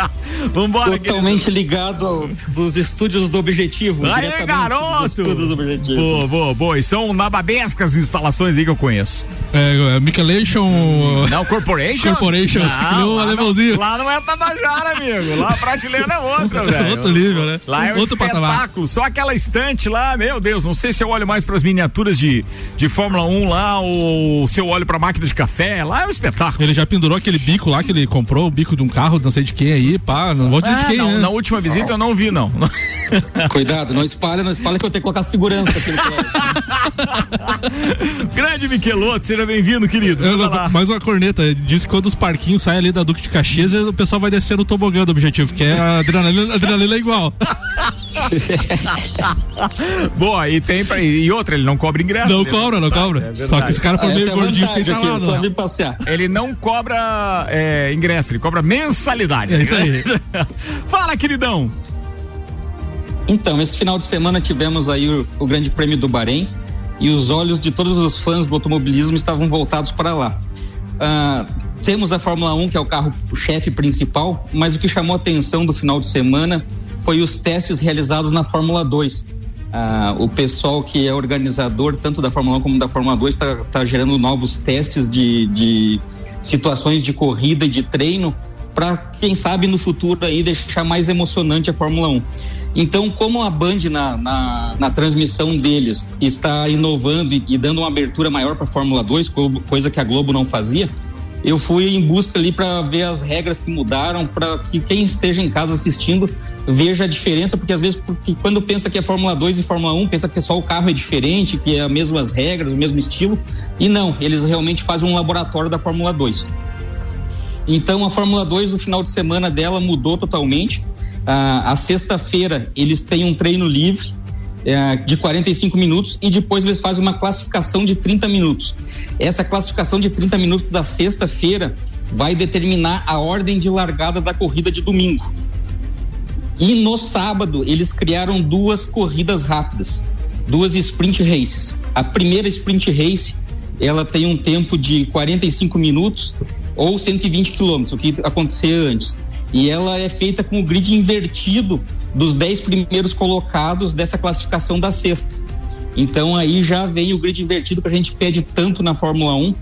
<laughs> Vambora, Totalmente querido. ligado dos estúdios do Objetivo. Aí, garoto! Estúdios do Objetivo. Boa, boa, boa. E são nababescas instalações aí que eu conheço. É, é Michelation. Não, Corporation? Corporation, não, lá alemãozinho. Não, lá não é Tabajara, amigo. Lá a prateleira é outra, <laughs> velho. Outro nível, né? Lá é um Outro espetáculo. Patamar. Só aquela estante lá, meu Deus, não sei se eu olho mais para as miniaturas de de, Fórmula 1 lá, ou se eu olho pra máquina de café, lá é um espetáculo. Ele já pendurou aquele bico lá que ele comprou, o bico de um carro, não sei de quem aí, pá, não vou dizer de quem, não, né? Na última visita eu não vi, não. <laughs> Cuidado, não espalha, não espalha que eu tenho que colocar segurança aqui <laughs> Grande Miqueloto, seja bem-vindo, querido. Eu, mais uma corneta, diz que quando os parquinhos saem ali da Duque de Caxias, o pessoal vai descer no tobogã do objetivo, que é a adrenalina, a adrenalina é igual. <laughs> <laughs> Boa, e tem pra, e outra, ele não cobra ingresso. Não cobra, não cobra. É só que esse cara for ah, meio é gordinho, aqui, lá, só vim passear. Ele não cobra é, ingresso, ele cobra mensalidade. É isso aí. <laughs> Fala, queridão. Então, esse final de semana tivemos aí o, o Grande Prêmio do Bahrein e os olhos de todos os fãs do automobilismo estavam voltados para lá. Ah, temos a Fórmula 1, que é o carro chefe principal, mas o que chamou a atenção do final de semana foi os testes realizados na Fórmula 2. Ah, o pessoal que é organizador tanto da Fórmula 1 como da Fórmula 2 está tá gerando novos testes de, de situações de corrida e de treino para quem sabe no futuro aí deixar mais emocionante a Fórmula 1. Então, como a Band na, na, na transmissão deles está inovando e, e dando uma abertura maior para a Fórmula 2, coisa que a Globo não fazia, eu fui em busca ali para ver as regras que mudaram, para que quem esteja em casa assistindo veja a diferença, porque às vezes porque quando pensa que é Fórmula 2 e Fórmula 1, pensa que só o carro é diferente, que é as mesmas regras, o mesmo estilo, e não, eles realmente fazem um laboratório da Fórmula 2. Então a Fórmula 2, o final de semana dela mudou totalmente. Ah, a sexta-feira eles têm um treino livre é, de 45 minutos e depois eles fazem uma classificação de 30 minutos. Essa classificação de 30 minutos da sexta-feira vai determinar a ordem de largada da corrida de domingo. E no sábado eles criaram duas corridas rápidas, duas sprint races. A primeira sprint race ela tem um tempo de 45 minutos ou 120 quilômetros, o que acontecia antes. E ela é feita com o grid invertido dos 10 primeiros colocados dessa classificação da sexta. Então aí já vem o grid invertido que a gente pede tanto na Fórmula 1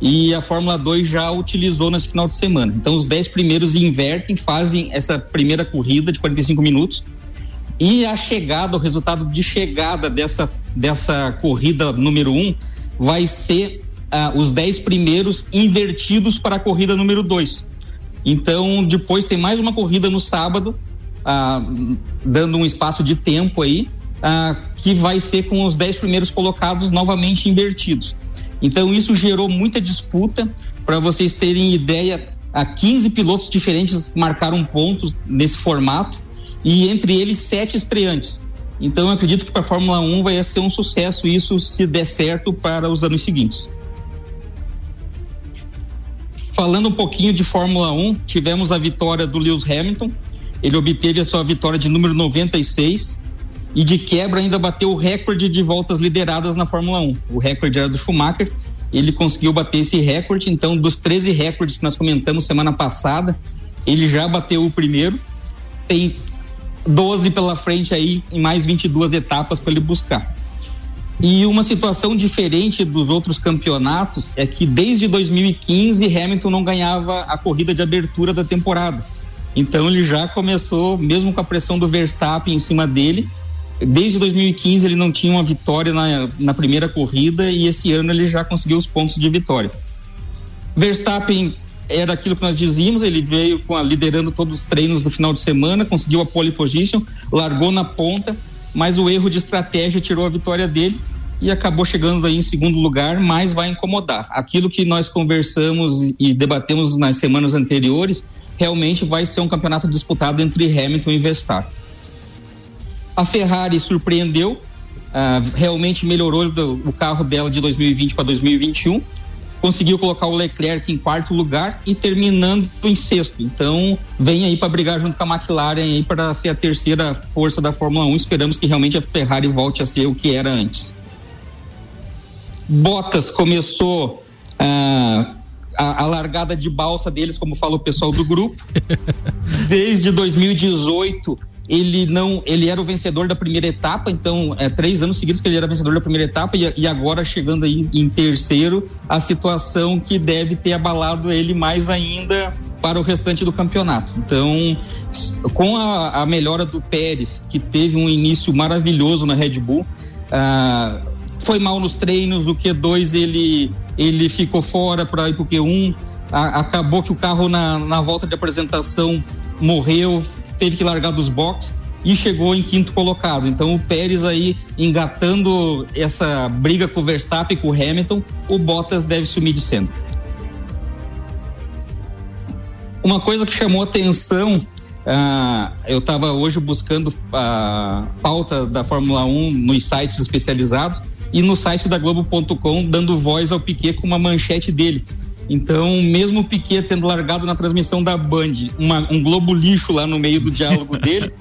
e a Fórmula 2 já utilizou nesse final de semana. Então os 10 primeiros invertem, fazem essa primeira corrida de 45 minutos e a chegada, o resultado de chegada dessa, dessa corrida número 1 um, vai ser ah, os 10 primeiros invertidos para a corrida número 2. Então, depois tem mais uma corrida no sábado, ah, dando um espaço de tempo aí, ah, que vai ser com os 10 primeiros colocados novamente invertidos. Então, isso gerou muita disputa. Para vocês terem ideia, a 15 pilotos diferentes marcaram pontos nesse formato e entre eles sete estreantes. Então, eu acredito que para a Fórmula 1 vai ser um sucesso isso se der certo para os anos seguintes. Falando um pouquinho de Fórmula 1, tivemos a vitória do Lewis Hamilton. Ele obteve a sua vitória de número 96 e de quebra ainda bateu o recorde de voltas lideradas na Fórmula 1. O recorde era do Schumacher. Ele conseguiu bater esse recorde, então dos 13 recordes que nós comentamos semana passada, ele já bateu o primeiro. Tem 12 pela frente aí em mais 22 etapas para ele buscar. E uma situação diferente dos outros campeonatos é que desde 2015 Hamilton não ganhava a corrida de abertura da temporada. Então ele já começou, mesmo com a pressão do Verstappen em cima dele, desde 2015 ele não tinha uma vitória na, na primeira corrida e esse ano ele já conseguiu os pontos de vitória. Verstappen era aquilo que nós dizíamos, ele veio com a, liderando todos os treinos do final de semana, conseguiu a pole position, largou na ponta, mas o erro de estratégia tirou a vitória dele e acabou chegando aí em segundo lugar, mas vai incomodar. Aquilo que nós conversamos e debatemos nas semanas anteriores, realmente vai ser um campeonato disputado entre Hamilton e Verstappen. A Ferrari surpreendeu, uh, realmente melhorou do, o carro dela de 2020 para 2021 conseguiu colocar o Leclerc em quarto lugar e terminando em sexto. Então, vem aí para brigar junto com a McLaren aí para ser a terceira força da Fórmula 1. Esperamos que realmente a Ferrari volte a ser o que era antes. Bottas começou ah, a, a, largada de balsa deles, como fala o pessoal do grupo. <laughs> Desde 2018 ele não, ele era o vencedor da primeira etapa, então é três anos seguidos que ele era vencedor da primeira etapa e, e agora chegando aí em terceiro, a situação que deve ter abalado ele mais ainda para o restante do campeonato. Então, com a, a melhora do Pérez, que teve um início maravilhoso na Red Bull, ah, foi mal nos treinos, o Q2 ele, ele ficou fora para ir para o Q1, a, acabou que o carro na, na volta de apresentação morreu, teve que largar dos boxes e chegou em quinto colocado. Então o Pérez aí engatando essa briga com o Verstappen e com o Hamilton, o Bottas deve sumir de cena. Uma coisa que chamou atenção, ah, eu estava hoje buscando a pauta da Fórmula 1 nos sites especializados e no site da Globo.com dando voz ao Piquet com uma manchete dele então, mesmo o Piquet tendo largado na transmissão da Band uma, um globo lixo lá no meio do diálogo <laughs> dele,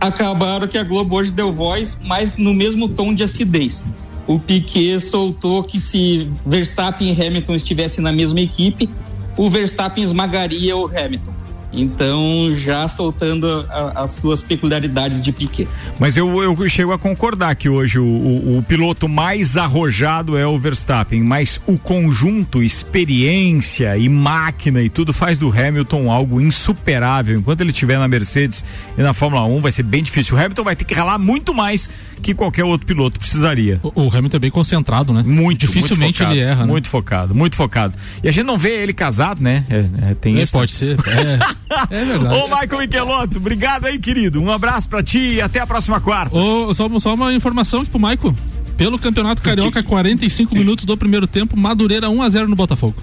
acabaram que a Globo hoje deu voz, mas no mesmo tom de acidez. O Piquet soltou que se Verstappen e Hamilton estivessem na mesma equipe, o Verstappen esmagaria o Hamilton. Então, já soltando a- as suas peculiaridades de Piquet. Mas eu, eu chego a concordar que hoje o, o- o piloto mais arrojado é o Verstappen, mas o conjunto, experiência e máquina e tudo faz do Hamilton algo insuperável. Enquanto ele estiver na Mercedes e na Fórmula 1, vai ser bem difícil. O Hamilton vai ter que ralar muito mais que qualquer outro piloto precisaria. O, o Hamilton é bem concentrado, né? Muito, Dificilmente muito focado, ele erra, né? Muito focado, muito focado. E a gente não vê ele casado, né? É, é, tem É, isso. pode ser. <laughs> É, <laughs> é verdade. Ô, Michael Michelotto, obrigado aí, querido. Um abraço pra ti e até a próxima quarta. Ô, só, só uma informação aqui pro Maico. Pelo Campeonato Carioca, 45 minutos do primeiro tempo, Madureira 1x0 no Botafogo.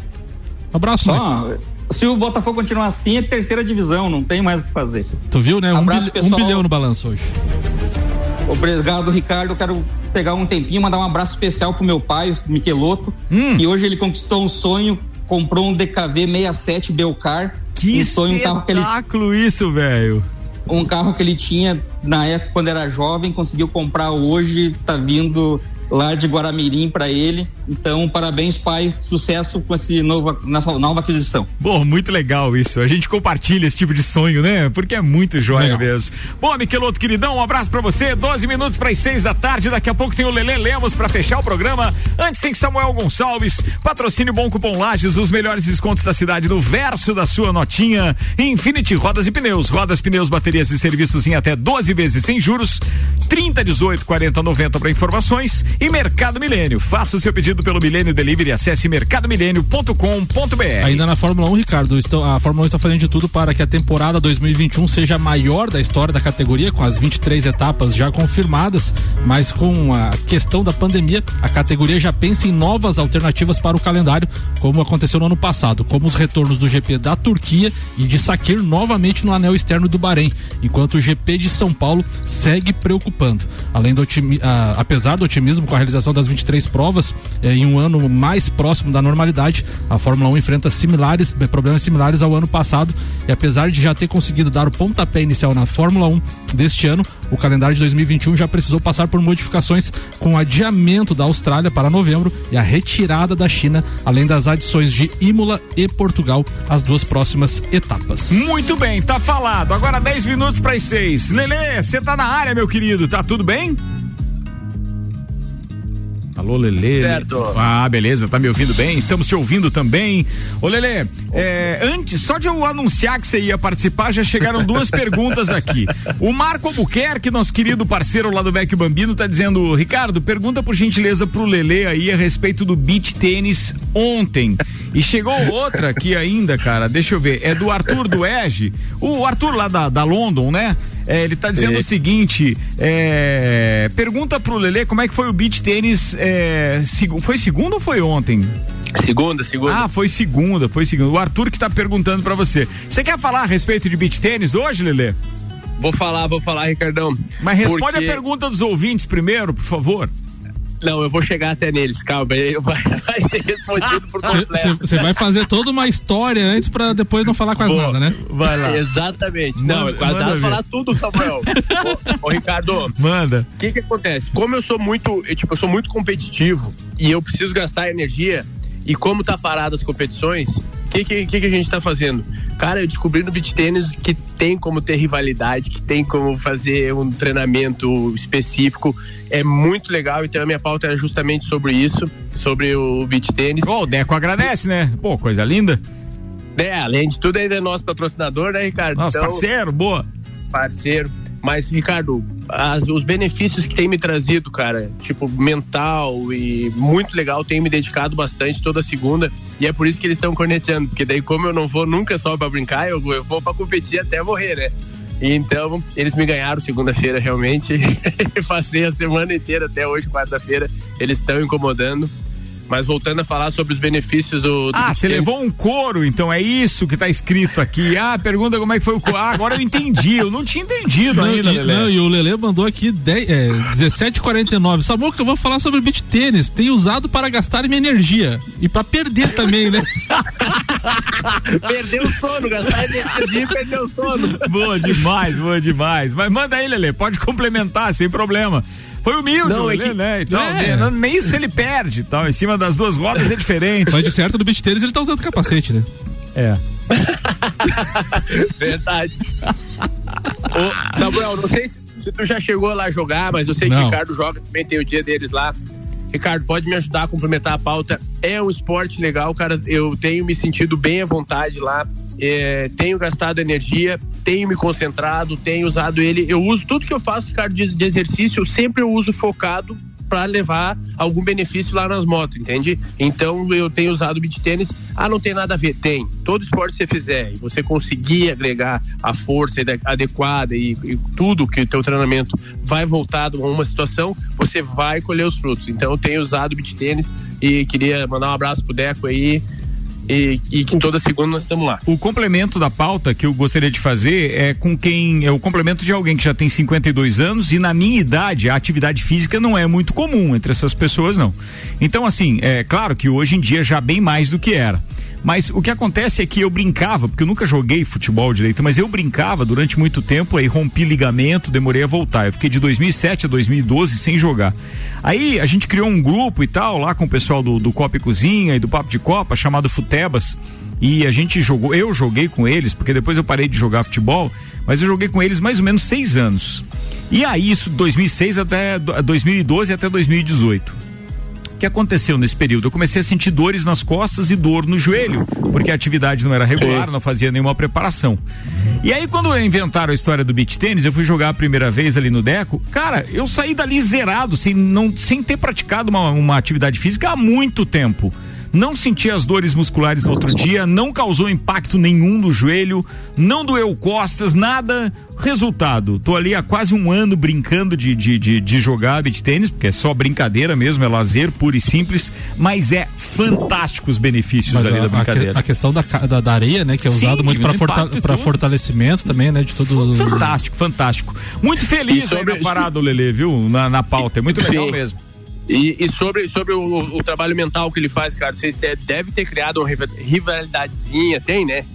Abraço, Maico. Só, se o Botafogo continuar assim, é terceira divisão, não tem mais o que fazer. Tu viu, né? Um, Abraço, bilhão- um bilhão no balanço hoje. Obrigado, Ricardo. Eu quero pegar um tempinho, mandar um abraço especial pro meu pai, o Miqueloto. Hum. E hoje ele conquistou um sonho, comprou um DKV 67 Belcar. Que um sonho, um carro que ele espetáculo isso, velho. um carro que ele tinha na época quando era jovem, conseguiu comprar hoje, tá vindo lá de Guaramirim para ele. Então, parabéns, pai, sucesso com esse novo, nessa nova aquisição. Bom, muito legal isso. A gente compartilha esse tipo de sonho, né? Porque é muito jóia mesmo. Bom, Miqueloto, queridão, um abraço pra você. 12 minutos para as 6 da tarde. Daqui a pouco tem o Lelê Lemos pra fechar o programa. Antes tem Samuel Gonçalves. Patrocínio Bom Cupom Lages, os melhores descontos da cidade no verso da sua notinha. Infinity Rodas e Pneus. Rodas, pneus, baterias e serviços em até 12 vezes sem juros. 30, 18, 40, 90 para informações. E Mercado Milênio. Faça o seu pedido pelo Milênio Delivery. Acesse mercadomilênio.com.br. Ainda na Fórmula 1, Ricardo, a Fórmula 1 está fazendo de tudo para que a temporada 2021 seja a maior da história da categoria, com as 23 etapas já confirmadas, mas com a questão da pandemia, a categoria já pensa em novas alternativas para o calendário, como aconteceu no ano passado, como os retornos do GP da Turquia e de Sakir novamente no anel externo do Bahrein, enquanto o GP de São Paulo segue preocupando. Além do otimi- ah, apesar do otimismo com a realização das 23 provas eh, em um ano mais próximo da normalidade, a Fórmula 1 enfrenta similares, eh, problemas similares ao ano passado e apesar de já ter conseguido dar o pontapé inicial na Fórmula 1 deste ano, o calendário de 2021 já precisou passar por modificações com o adiamento da Austrália para novembro e a retirada da China, além das adições de Imola e Portugal às duas próximas etapas. Muito bem, tá falado. Agora 10 minutos para as 6. Lelê, você tá na área, meu querido. Tá tudo bem? Alô, Lelê. Certo. Ah, beleza, tá me ouvindo bem? Estamos te ouvindo também. Ô, Lelê, é, antes, só de eu anunciar que você ia participar, já chegaram duas <laughs> perguntas aqui. O Marco Albuquerque, nosso querido parceiro lá do Vecchio Bambino, tá dizendo, Ricardo, pergunta por gentileza pro Lelê aí a respeito do beach tênis ontem. E chegou outra aqui ainda, cara, deixa eu ver, é do Arthur do Ege, o Arthur lá da, da London, né? É, ele tá dizendo É. o seguinte: é, pergunta pro Lelê como é que foi o beach tênis. É, segu- foi segunda ou foi ontem? Segunda, segunda. Ah, foi segunda, foi segunda. O Arthur que tá perguntando pra você. Você quer falar a respeito de beach tênis hoje, Lelê? Vou falar, vou falar, Ricardão. Mas responde Porque- a pergunta dos ouvintes primeiro, por favor. Não, eu vou chegar até neles, calma. aí <laughs> Vai, vai ser respondido por completo. Você vai fazer toda uma história antes pra depois não falar quase Vou. nada, né? Vai lá. Exatamente. Não, Manda- eu quase ver. falar tudo, Samuel. <laughs> ô, ô, Ricardo, Manda. o que que acontece? Como eu sou muito, eu, tipo, eu sou muito competitivo e eu preciso gastar energia e como tá parado as competições, o que que, que a gente tá fazendo? Cara, eu descobri no beach tênis que tem como ter rivalidade, que tem como fazer um treinamento específico. É muito legal, então a minha pauta era justamente sobre isso, sobre o beach tênis. Ô, o Deco agradece, né? Pô, coisa linda. É, além de tudo, ainda é nosso patrocinador, né, Ricardo? Nosso parceiro, boa. Parceiro. Mas, Ricardo, as- os benefícios que tem me trazido, cara, tipo, mental e muito legal, tem me dedicado bastante toda segunda. E é por isso que eles estão corneteando, porque daí, como eu não vou nunca só pra brincar, eu, vou- eu vou pra competir até morrer, né? Então, eles me ganharam segunda-feira, realmente. <laughs> Passei a semana inteira até hoje, quarta-feira. Eles estão incomodando. Mas voltando a falar sobre os benefícios do. do Ah, você levou um couro, então é isso que tá escrito aqui. Ah, pergunta como é que foi o couro. Ah, agora eu entendi. Eu não tinha entendido Não, ainda, e, Lelê. não, e o Lele mandou aqui 10, é, 17,49. Sabe que eu vou falar sobre beach tênis. Tem usado para gastar minha energia. E para perder também, né? <laughs> Perdeu o sono, gastar energia e perdeu o sono. Boa demais, boa demais. Mas manda aí, Lelê, pode complementar, sem problema. Foi humilde, Não, é que- né? Então, É. né, nem isso ele perde, tal. Em cima das duas rodas é diferente. Mas de certo, no beach tênis ele tá usando capacete, né? É. <laughs> Verdade. Ô, Samuel, não sei se, se tu já chegou lá jogar, mas eu sei que Não. o Ricardo joga também, tem o dia deles lá. Ricardo, pode me ajudar a complementar a pauta. É um esporte legal, cara. Eu tenho me sentido bem à vontade lá. É, tenho gastado energia, tenho me concentrado, tenho usado ele. Eu uso tudo que eu faço, Ricardo, de, de exercício, sempre eu uso focado para levar algum benefício lá nas motos, entende? Então eu tenho usado beat tênis. Ah, não tem nada a ver? Tem. Todo esporte que você fizer e você conseguir agregar a força ade- adequada e, e tudo que o teu treinamento vai voltado a uma situação, você vai colher os frutos. Então eu tenho usado beat tênis e queria mandar um abraço pro Deco aí e, e que toda segunda nós estamos lá. O complemento da pauta que eu gostaria de fazer é com quem é o complemento de alguém que já tem 52 anos e na minha idade a atividade física não é muito comum entre essas pessoas não. Então assim, é claro que hoje em dia já bem mais do que era. Mas o que acontece é que eu brincava, porque eu nunca joguei futebol direito, mas eu brincava durante muito tempo, aí rompi ligamento, demorei a voltar. Eu fiquei de 2007 a 2012 sem jogar. Aí a gente criou um grupo e tal, lá com o pessoal do, do Copa e Cozinha e do Papo de Copa, chamado Futebas. E a gente jogou, eu joguei com eles, porque depois eu parei de jogar futebol, mas eu joguei com eles mais ou menos seis anos. E aí, isso 2006 até 2012 até 2018. O que aconteceu nesse período? Eu comecei a sentir dores nas costas e dor no joelho, porque a atividade não era regular, não fazia nenhuma preparação. E aí, quando inventaram a história do beach tênis, eu fui jogar a primeira vez ali no Deco. Cara, eu saí dali zerado, sem, não, sem ter praticado uma, uma atividade física há muito tempo. Não senti as dores musculares no outro dia, não causou impacto nenhum no joelho, não doeu costas, nada. Resultado, tô ali há quase um ano brincando de, de, de, de jogar beach tênis, porque é só brincadeira mesmo, é lazer puro e simples, mas é fantástico os benefícios Mas ali a, da a que- brincadeira. a questão da, da, da areia, né? Que é Sim, usado muito para tudo. fortalecimento também, né? De todo. Fantástico, fantástico. Muito feliz sobre- aí na parada, Lele, viu? Na, na pauta. É muito legal Sim. mesmo. E, e sobre, sobre o, o trabalho mental que ele faz, cara, vocês de- devem ter criado uma riva- rivalidadezinha, tem, né?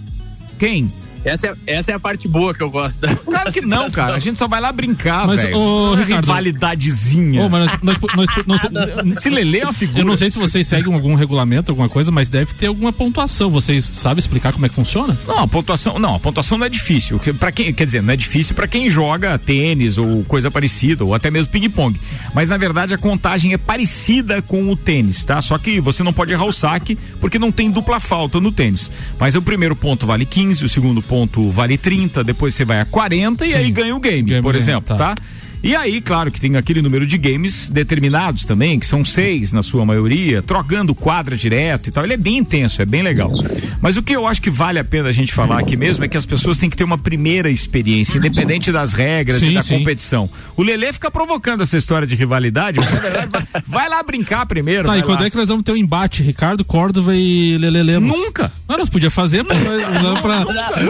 Quem? Essa é, essa é a parte boa que eu gosto. Da, Claro que não, cara. A gente só vai lá brincar, Mas, velho. ô, Uma Ricardo- Rivalidadezinha. Ô, mas nós, nós, nós, nós- Se Lele é uma figura. Eu não sei se vocês seguem algum regulamento, alguma coisa, mas deve ter alguma pontuação. Vocês sabem explicar como é que funciona? Não, a pontuação, não, a pontuação não é difícil. Para quem, quer dizer, não é difícil para quem joga tênis ou coisa parecida, ou até mesmo ping-pong. Mas na verdade a contagem é parecida com o tênis, tá? Só que você não pode errar o saque porque não tem dupla falta no tênis. Mas o primeiro ponto vale 15, o segundo ponto vale 30, depois você vai a 40 e aí ganha o game, Ganha por game, exemplo, tá. tá? E aí, claro que tem aquele número de games determinados também, que são seis na sua maioria, trocando quadra direto e tal. Ele é bem intenso, é bem legal. Mas o que eu acho que vale a pena a gente falar aqui mesmo é que as pessoas têm que ter uma primeira experiência, independente das regras Sim, e da sim. competição. O Lelê fica provocando essa história de rivalidade, mas na verdade vai, vai lá brincar primeiro. Tá, e quando lá. é que nós vamos ter um embate, Ricardo Córdova e Lele Lemos? Nunca! Não, nós podíamos fazer <laughs> pra, nós- pra,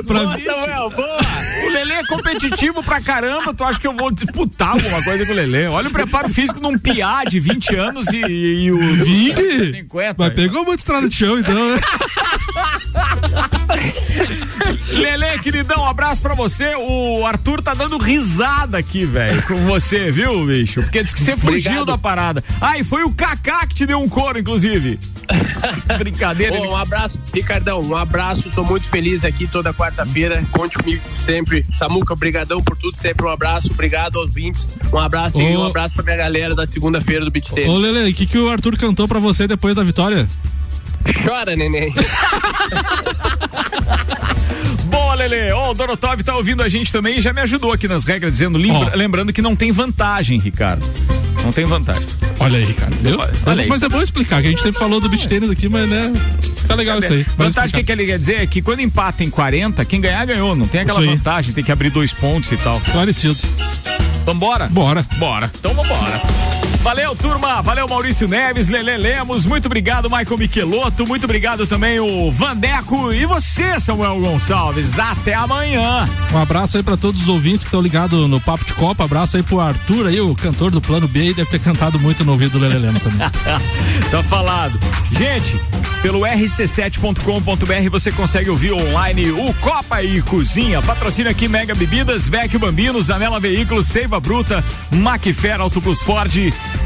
pra, Samuel, boa! O Lelê é competitivo pra caramba, tu acha que eu vou disputar alguma coisa com o Lelê? Olha o preparo físico de um piá de 20 anos e, e o Vini? 50. Mas pegou muito estrada de chão, então. né? <laughs> Lele, queridão, um abraço pra você. O Arthur tá dando risada aqui, velho, com você, viu, bicho? Porque disse que você fugiu Obrigado. da parada. Ah, e foi o Kaká que te deu um couro, inclusive. <laughs> Brincadeira. Ele- um abraço, Ricardão, um abraço, tô muito feliz aqui toda quarta-feira, conte comigo sempre. Samuca, obrigadão por tudo, sempre um abraço, obrigado aos 20, um abraço e um abraço pra minha galera da segunda-feira do Beat Tênis. Ô, Lele, o que, que o Arthur cantou pra você depois da vitória? Chora, neném. <laughs> Boa, Lele. Ó, o Dorotov tá ouvindo a gente também e já me ajudou aqui nas regras, dizendo, lembra- Ó. lembrando que não tem vantagem, Ricardo. Não tem vantagem. Olha aí. Viu? Olha aí. Mas é bom explicar, que a gente sempre falou do beat tênis aqui, mas né. Fica legal isso aí. Vantagem, que, ele quer dizer? É que quando empata em 40, quem ganhar, ganhou. Não tem aquela vantagem, tem que abrir dois pontos e tal. Esclarecido. Vambora? Bora. Bora. Então vambora. Valeu, turma. Valeu, Maurício Neves, Lele Lemos. Muito obrigado, Michael Michelotto. Muito obrigado também, o Vandeco. E você, Samuel Gonçalves. Até amanhã. Um abraço aí pra todos os ouvintes que estão ligados no Papo de Copa. Abraço aí pro Arthur aí, o cantor do Plano B, e deve ter cantado muito no ouvido do Lele Lemos também. <laughs> tá falado. Gente, pelo rc7.com.br você consegue ouvir online o Copa e Cozinha. Patrocina aqui Mega Bebidas, Vecchio Bambinos, Anela Veículos, Seiva Bruta, Macfer, Auto Plus Ford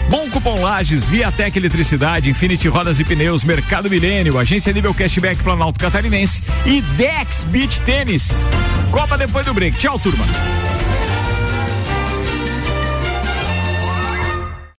Bom Cupom Lages, Viatec Eletricidade, Infinity Rodas e Pneus, Mercado Milênio, Agência Nível Cashback Planalto Catarinense e Dex Beach Tênis. Copa depois do break. Tchau, turma.